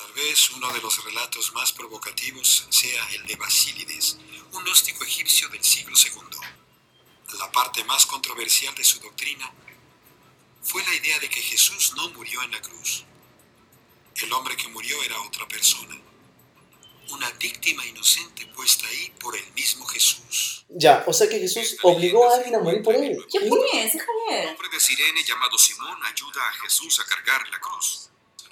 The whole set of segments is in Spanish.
Tal vez uno de los relatos más provocativos sea el de Basílides, un gnóstico egipcio del siglo II. La parte más controversial de su doctrina fue la idea de que Jesús no murió en la cruz. El hombre que murió era otra persona, una víctima inocente puesta ahí por el mismo Jesús. Ya, o sea que Jesús obligó a alguien a morir por él. ¿Qué puñes, Javier? Un hombre de Sirene llamado Simón ayuda a Jesús a cargar la cruz.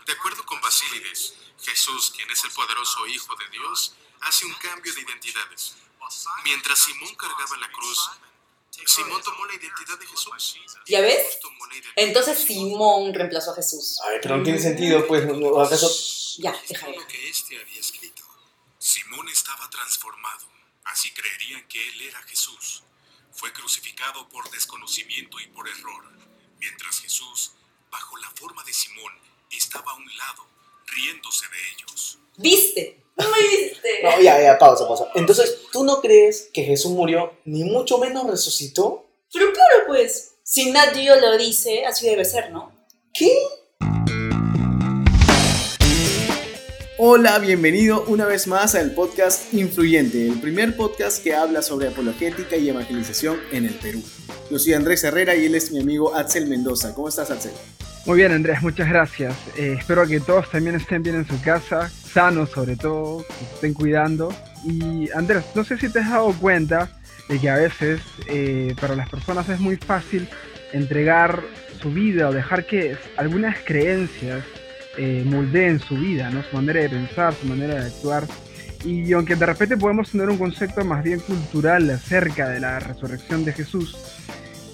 De acuerdo con Basílides, Jesús, quien es el poderoso Hijo de Dios, hace un cambio de identidades. Mientras Simón cargaba la cruz, Simón tomó la identidad de Jesús. ¿Ya ves? Entonces. Simón reemplazó a Jesús. A ver, pero no tiene sentido, pues, ¿no- ¿acaso? Ya, Es deja todo ver. lo que éste había escrito. Simón estaba transformado, así creerían que él era Jesús. Fue crucificado por desconocimiento y por error, mientras Jesús, bajo la forma de Simón, estaba a un lado, riéndose de ellos. ¿Viste? ¿No me viste? No, ya, ya, pausa, pausa. Entonces, ¿tú no crees que Jesús murió, ni mucho menos resucitó? Pero claro, pues. Si nadie lo dice, así debe ser, ¿no? ¿Qué? Hola, bienvenido una vez más al podcast Influyente, el primer podcast que habla sobre apologética y evangelización en el Perú. Yo soy Andrés Herrera y él es mi amigo Axel Mendoza. ¿Cómo estás, Axel? Muy bien, Andrés, muchas gracias. Eh, espero que todos también estén bien en su casa, sanos sobre todo, que estén cuidando. Y Andrés, no sé si te has dado cuenta de que a veces eh, para las personas es muy fácil entregar su vida o dejar que algunas creencias eh, moldeen su vida, ¿no? su manera de pensar, su manera de actuar. Y aunque de repente podemos tener un concepto más bien cultural acerca de la resurrección de Jesús,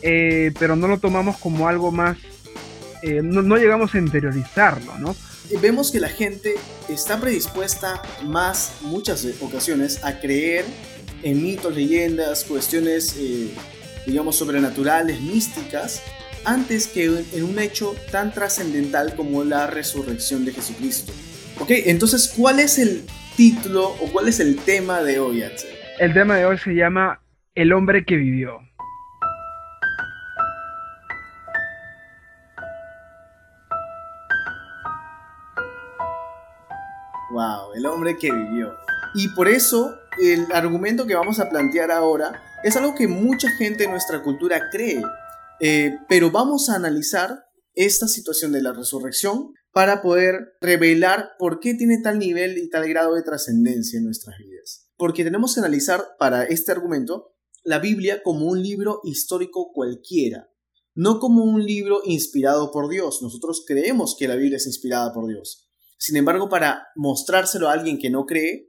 eh, pero no lo tomamos como algo más eh, no, no llegamos a interiorizarlo, ¿no? Eh, Vemos que la gente está predispuesta más, muchas ocasiones, a creer en mitos, leyendas, cuestiones, eh, digamos, sobrenaturales, místicas, antes que en en un hecho tan trascendental como la resurrección de Jesucristo. Ok, entonces, ¿cuál es el título o cuál es el tema de hoy, Axel? El tema de hoy se llama El hombre que vivió. El hombre que vivió. Y por eso el argumento que vamos a plantear ahora es algo que mucha gente en nuestra cultura cree. Eh, pero vamos a analizar esta situación de la resurrección para poder revelar por qué tiene tal nivel y tal grado de trascendencia en nuestras vidas. Porque tenemos que analizar para este argumento la Biblia como un libro histórico cualquiera, no como un libro inspirado por Dios. Nosotros creemos que la Biblia es inspirada por Dios. Sin embargo, para mostrárselo a alguien que no cree,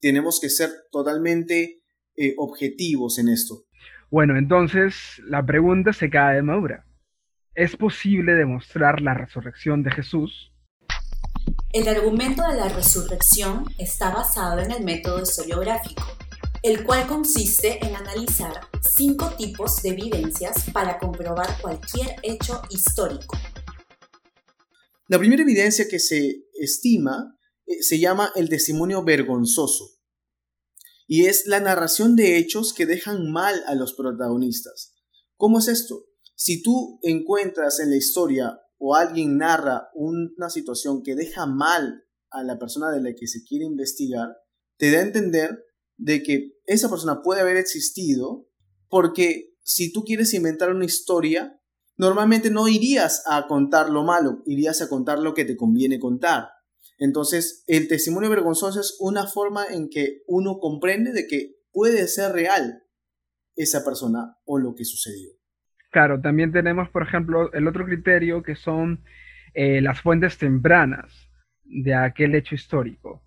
tenemos que ser totalmente eh, objetivos en esto. Bueno, entonces la pregunta se cae de madura. ¿Es posible demostrar la resurrección de Jesús? El argumento de la resurrección está basado en el método historiográfico, el cual consiste en analizar cinco tipos de evidencias para comprobar cualquier hecho histórico. La primera evidencia que se estima eh, se llama el testimonio vergonzoso y es la narración de hechos que dejan mal a los protagonistas. ¿Cómo es esto? Si tú encuentras en la historia o alguien narra una situación que deja mal a la persona de la que se quiere investigar, te da a entender de que esa persona puede haber existido porque si tú quieres inventar una historia, normalmente no irías a contar lo malo, irías a contar lo que te conviene contar. Entonces, el testimonio vergonzoso es una forma en que uno comprende de que puede ser real esa persona o lo que sucedió. Claro, también tenemos, por ejemplo, el otro criterio que son eh, las fuentes tempranas de aquel hecho histórico.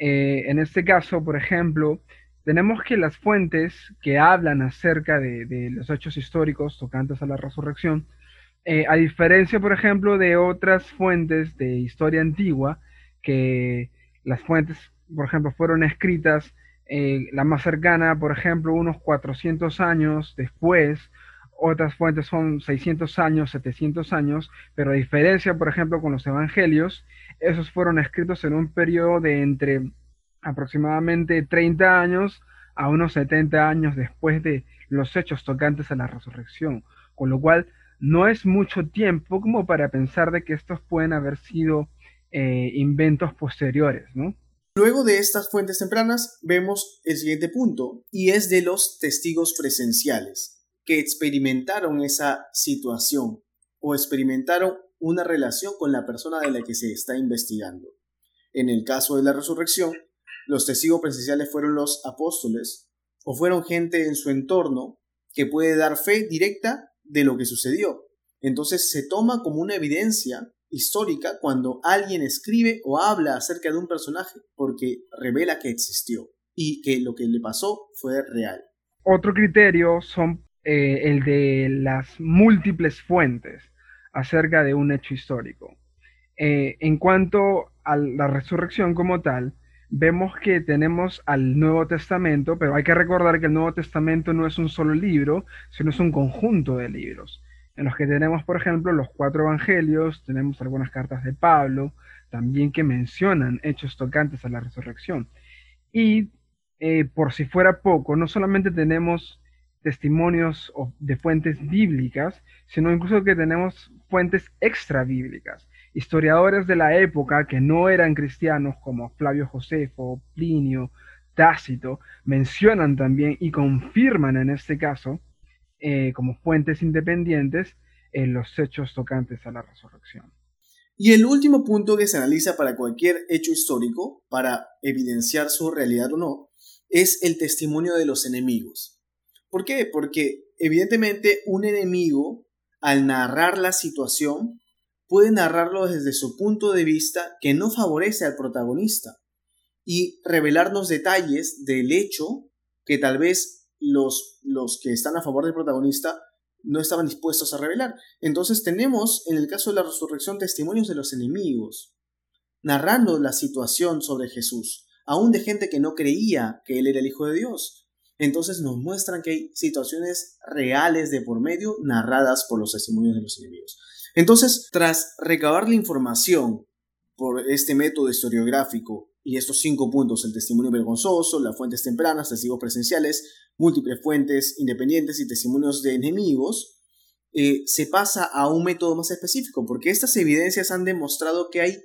Eh, en este caso, por ejemplo, tenemos que las fuentes que hablan acerca de, los hechos históricos tocantes a la resurrección, eh, a diferencia, por ejemplo, de otras fuentes de historia antigua, que las fuentes, por ejemplo, fueron escritas, eh, la más cercana, por ejemplo, unos 400 años después, otras fuentes son 600 años, 700 años, pero a diferencia, por ejemplo, con los evangelios, esos fueron escritos en un periodo de entre aproximadamente 30 años a unos 70 años después de los hechos tocantes a la resurrección, con lo cual no es mucho tiempo como para pensar de que estos pueden haber sido eh, inventos posteriores, ¿no? Luego de estas fuentes tempranas vemos el siguiente punto y es de los testigos presenciales que experimentaron esa situación o experimentaron una relación con la persona de la que se está investigando. En el caso de la resurrección, los testigos presenciales fueron los apóstoles o fueron gente en su entorno que puede dar fe directa de lo que sucedió. Entonces se toma como una evidencia histórica cuando alguien escribe o habla acerca de un personaje porque revela que existió y que lo que le pasó fue real. Otro criterio son eh, el de las múltiples fuentes acerca de un hecho histórico. Eh, en cuanto a la resurrección como tal, vemos que tenemos al Nuevo Testamento, pero hay que recordar que el Nuevo Testamento no es un solo libro, sino es un conjunto de libros, en los que tenemos, por ejemplo, los cuatro evangelios, tenemos algunas cartas de Pablo, también que mencionan hechos tocantes a la resurrección. Y eh, por si fuera poco, no solamente tenemos testimonios de fuentes bíblicas, sino incluso que tenemos fuentes extra bíblicas. Historiadores de la época que no eran cristianos, como Flavio Josefo, Plinio, Tácito, mencionan también y confirman en este caso, eh, como fuentes independientes, en los hechos tocantes a la resurrección. Y el último punto que se analiza para cualquier hecho histórico, para evidenciar su realidad o no, es el testimonio de los enemigos. ¿Por qué? Porque evidentemente un enemigo, al narrar la situación, puede narrarlo desde su punto de vista que no favorece al protagonista y revelarnos detalles del hecho que tal vez los, los que están a favor del protagonista no estaban dispuestos a revelar. Entonces tenemos, en el caso de la resurrección, testimonios de los enemigos, narrando la situación sobre Jesús, aún de gente que no creía que Él era el Hijo de Dios. Entonces nos muestran que hay situaciones reales de por medio narradas por los testimonios de los enemigos. Entonces, tras recabar la información por este método historiográfico y estos cinco puntos, el testimonio vergonzoso, las fuentes tempranas, testigos presenciales, múltiples fuentes independientes y testimonios de enemigos, eh, se pasa a un método más específico, porque estas evidencias han demostrado que hay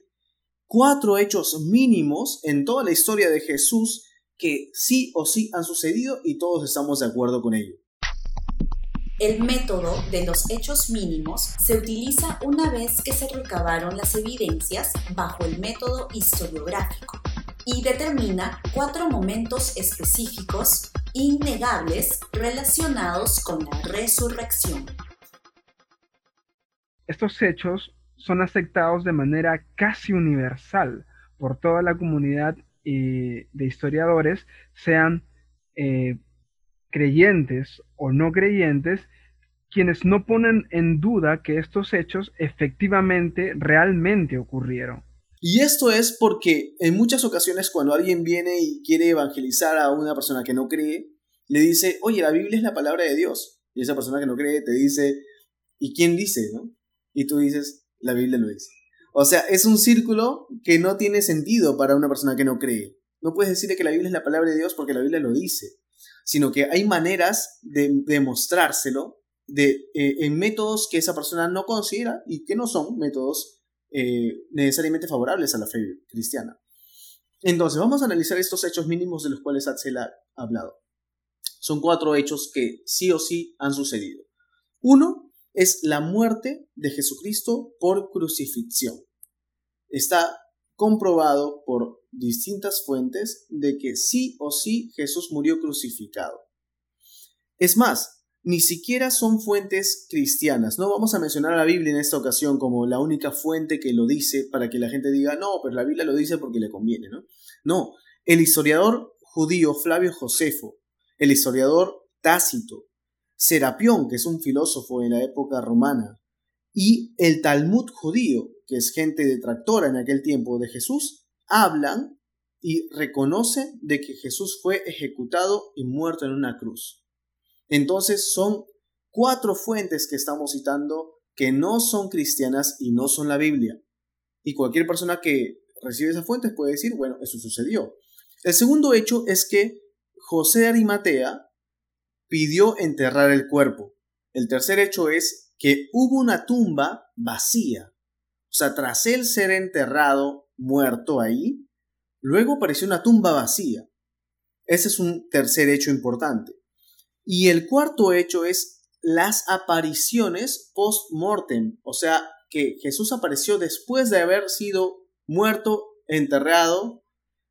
cuatro hechos mínimos en toda la historia de Jesús que sí o sí han sucedido y todos estamos de acuerdo con ello. El método de los hechos mínimos se utiliza una vez que se recabaron las evidencias bajo el método historiográfico y determina cuatro momentos específicos innegables relacionados con la resurrección. Estos hechos son aceptados de manera casi universal por toda la comunidad eh, de historiadores, sean eh, creyentes o no creyentes, quienes no ponen en duda que estos hechos efectivamente, realmente ocurrieron. Y esto es porque en muchas ocasiones cuando alguien viene y quiere evangelizar a una persona que no cree, le dice, oye, la Biblia es la palabra de Dios. Y esa persona que no cree te dice, ¿y quién dice? ¿no? Y tú dices, la Biblia lo dice. O sea, es un círculo que no tiene sentido para una persona que no cree. No puedes decirle que la Biblia es la palabra de Dios porque la Biblia lo dice sino que hay maneras de demostrárselo de, eh, en métodos que esa persona no considera y que no son métodos eh, necesariamente favorables a la fe cristiana. Entonces, vamos a analizar estos hechos mínimos de los cuales Axel ha hablado. Son cuatro hechos que sí o sí han sucedido. Uno es la muerte de Jesucristo por crucifixión. Está comprobado por distintas fuentes de que sí o sí Jesús murió crucificado. Es más, ni siquiera son fuentes cristianas. No vamos a mencionar a la Biblia en esta ocasión como la única fuente que lo dice para que la gente diga, no, pero la Biblia lo dice porque le conviene, ¿no? No, el historiador judío Flavio Josefo, el historiador Tácito, Serapión, que es un filósofo en la época romana, y el Talmud judío, que es gente detractora en aquel tiempo de Jesús, hablan y reconocen de que Jesús fue ejecutado y muerto en una cruz. Entonces son cuatro fuentes que estamos citando que no son cristianas y no son la Biblia. Y cualquier persona que recibe esas fuentes puede decir, bueno, eso sucedió. El segundo hecho es que José Arimatea pidió enterrar el cuerpo. El tercer hecho es que hubo una tumba vacía. O sea, tras él ser enterrado, muerto ahí, luego apareció una tumba vacía. Ese es un tercer hecho importante. Y el cuarto hecho es las apariciones post-mortem, o sea, que Jesús apareció después de haber sido muerto, enterrado,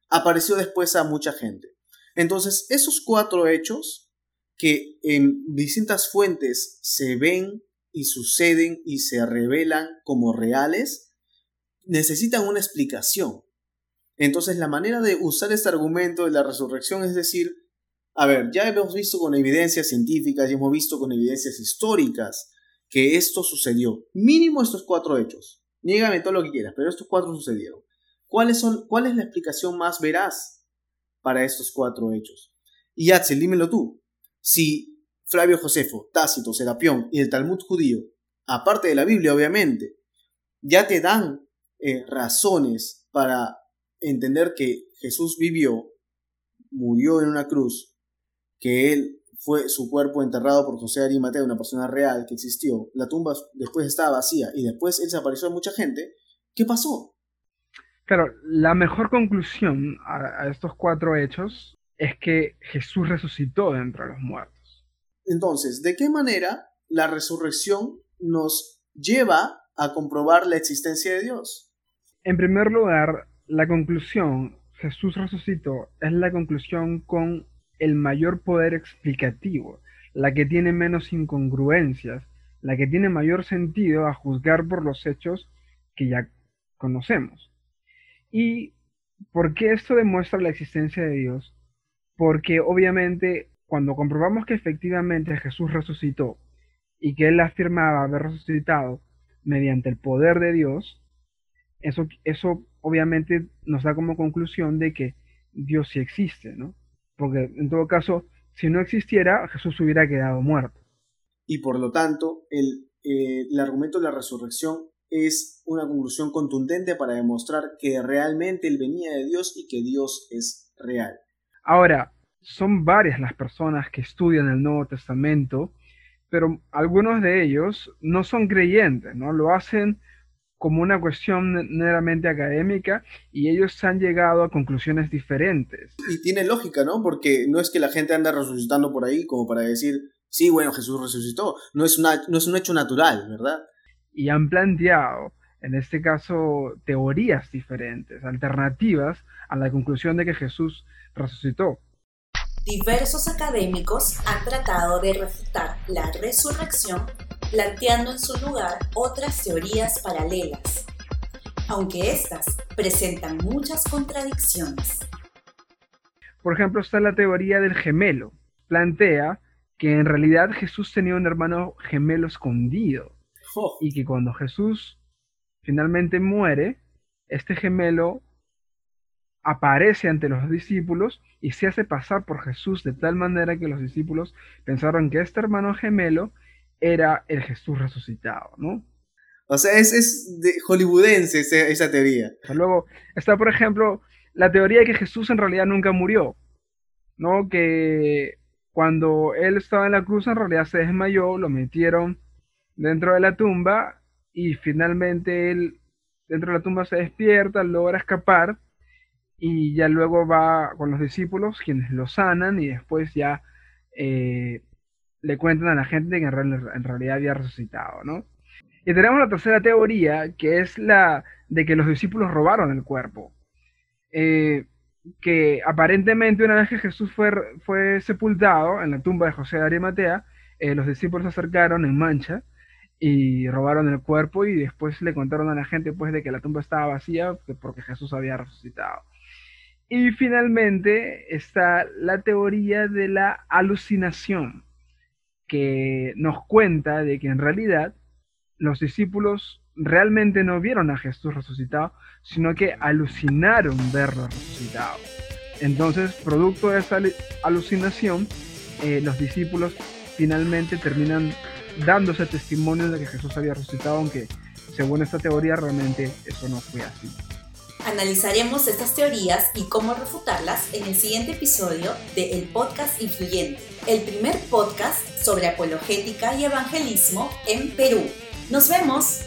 apareció después a mucha gente. Entonces, esos cuatro hechos que en distintas fuentes se ven y suceden y se revelan como reales, necesitan una explicación. Entonces, la manera de usar este argumento de la resurrección es decir, a ver, ya hemos visto con evidencias científicas y hemos visto con evidencias históricas que esto sucedió. Mínimo estos cuatro hechos. Niégame todo lo que quieras, pero estos cuatro sucedieron. ¿Cuáles son, ¿Cuál es la explicación más veraz para estos cuatro hechos? Y Axel, dímelo tú. Si Flavio Josefo, Tácito, Serapión y el Talmud judío, aparte de la Biblia obviamente, ya te dan eh, razones para entender que Jesús vivió, murió en una cruz, que él fue su cuerpo enterrado por José Arimatea, una persona real que existió, la tumba después estaba vacía y después él se apareció a mucha gente, ¿qué pasó? Claro, la mejor conclusión a, estos cuatro hechos es que Jesús resucitó de entre los muertos. Entonces, ¿de qué manera la resurrección nos lleva a comprobar la existencia de Dios? En primer lugar, la conclusión, Jesús resucitó, es la conclusión con el mayor poder explicativo, la que tiene menos incongruencias, la que tiene mayor sentido a juzgar por los hechos que ya conocemos. ¿Y por qué esto demuestra la existencia de Dios? Porque obviamente cuando comprobamos que efectivamente Jesús resucitó y que él afirmaba haber resucitado mediante el poder de Dios, eso, eso obviamente nos da como conclusión de que Dios sí existe, ¿no? porque en todo caso, si no existiera, Jesús hubiera quedado muerto. Y por lo tanto, el, eh, el argumento de la resurrección es una conclusión contundente para demostrar que realmente Él venía de Dios y que Dios es real. Ahora, son varias las personas que estudian el Nuevo Testamento, pero algunos de ellos no son creyentes, ¿no? Lo hacen como una cuestión meramente académica y ellos han llegado a conclusiones diferentes. Y tiene lógica, ¿no? Porque no es que la gente anda resucitando por ahí como para decir, sí, bueno, Jesús resucitó. No es, una, no es un hecho natural, ¿verdad? Y han planteado, en este caso, teorías diferentes, alternativas a la conclusión de que Jesús resucitó. Diversos académicos han tratado de refutar la resurrección planteando en su lugar otras teorías paralelas, aunque éstas presentan muchas contradicciones. Por ejemplo, está la teoría del gemelo. Plantea que en realidad Jesús tenía un hermano gemelo escondido oh. y que cuando Jesús finalmente muere, este gemelo aparece ante los discípulos y se hace pasar por Jesús de tal manera que los discípulos pensaron que este hermano gemelo era el Jesús resucitado, ¿no? O sea, es, es de hollywoodense esa, teoría. Luego está, por ejemplo, la teoría de que Jesús en realidad nunca murió, ¿no? Que cuando él estaba en la cruz en realidad se desmayó, lo metieron dentro de la tumba y finalmente él dentro de la tumba se despierta, logra escapar y ya luego va con los discípulos quienes lo sanan y después ya eh, le cuentan a la gente que en, realidad había resucitado, ¿no? Y tenemos la tercera teoría, que es la de que los discípulos robaron el cuerpo. Eh, que aparentemente una vez que Jesús fue, fue sepultado en la tumba de José de Arimatea, eh, los discípulos se acercaron en mancha y robaron el cuerpo y después le contaron a la gente pues de que la tumba estaba vacía porque Jesús había resucitado. Y finalmente está la teoría de la alucinación, que nos cuenta de que en realidad los discípulos realmente no vieron a Jesús resucitado, sino que alucinaron verlo resucitado. Entonces, producto de esa alucinación, eh, los discípulos finalmente terminan dándose testimonio de que Jesús había resucitado, aunque según esta teoría realmente eso no fue así. Analizaremos estas teorías y cómo refutarlas en el siguiente episodio de El Podcast Influyente, el primer podcast sobre apologética y evangelismo en Perú. ¡Nos vemos!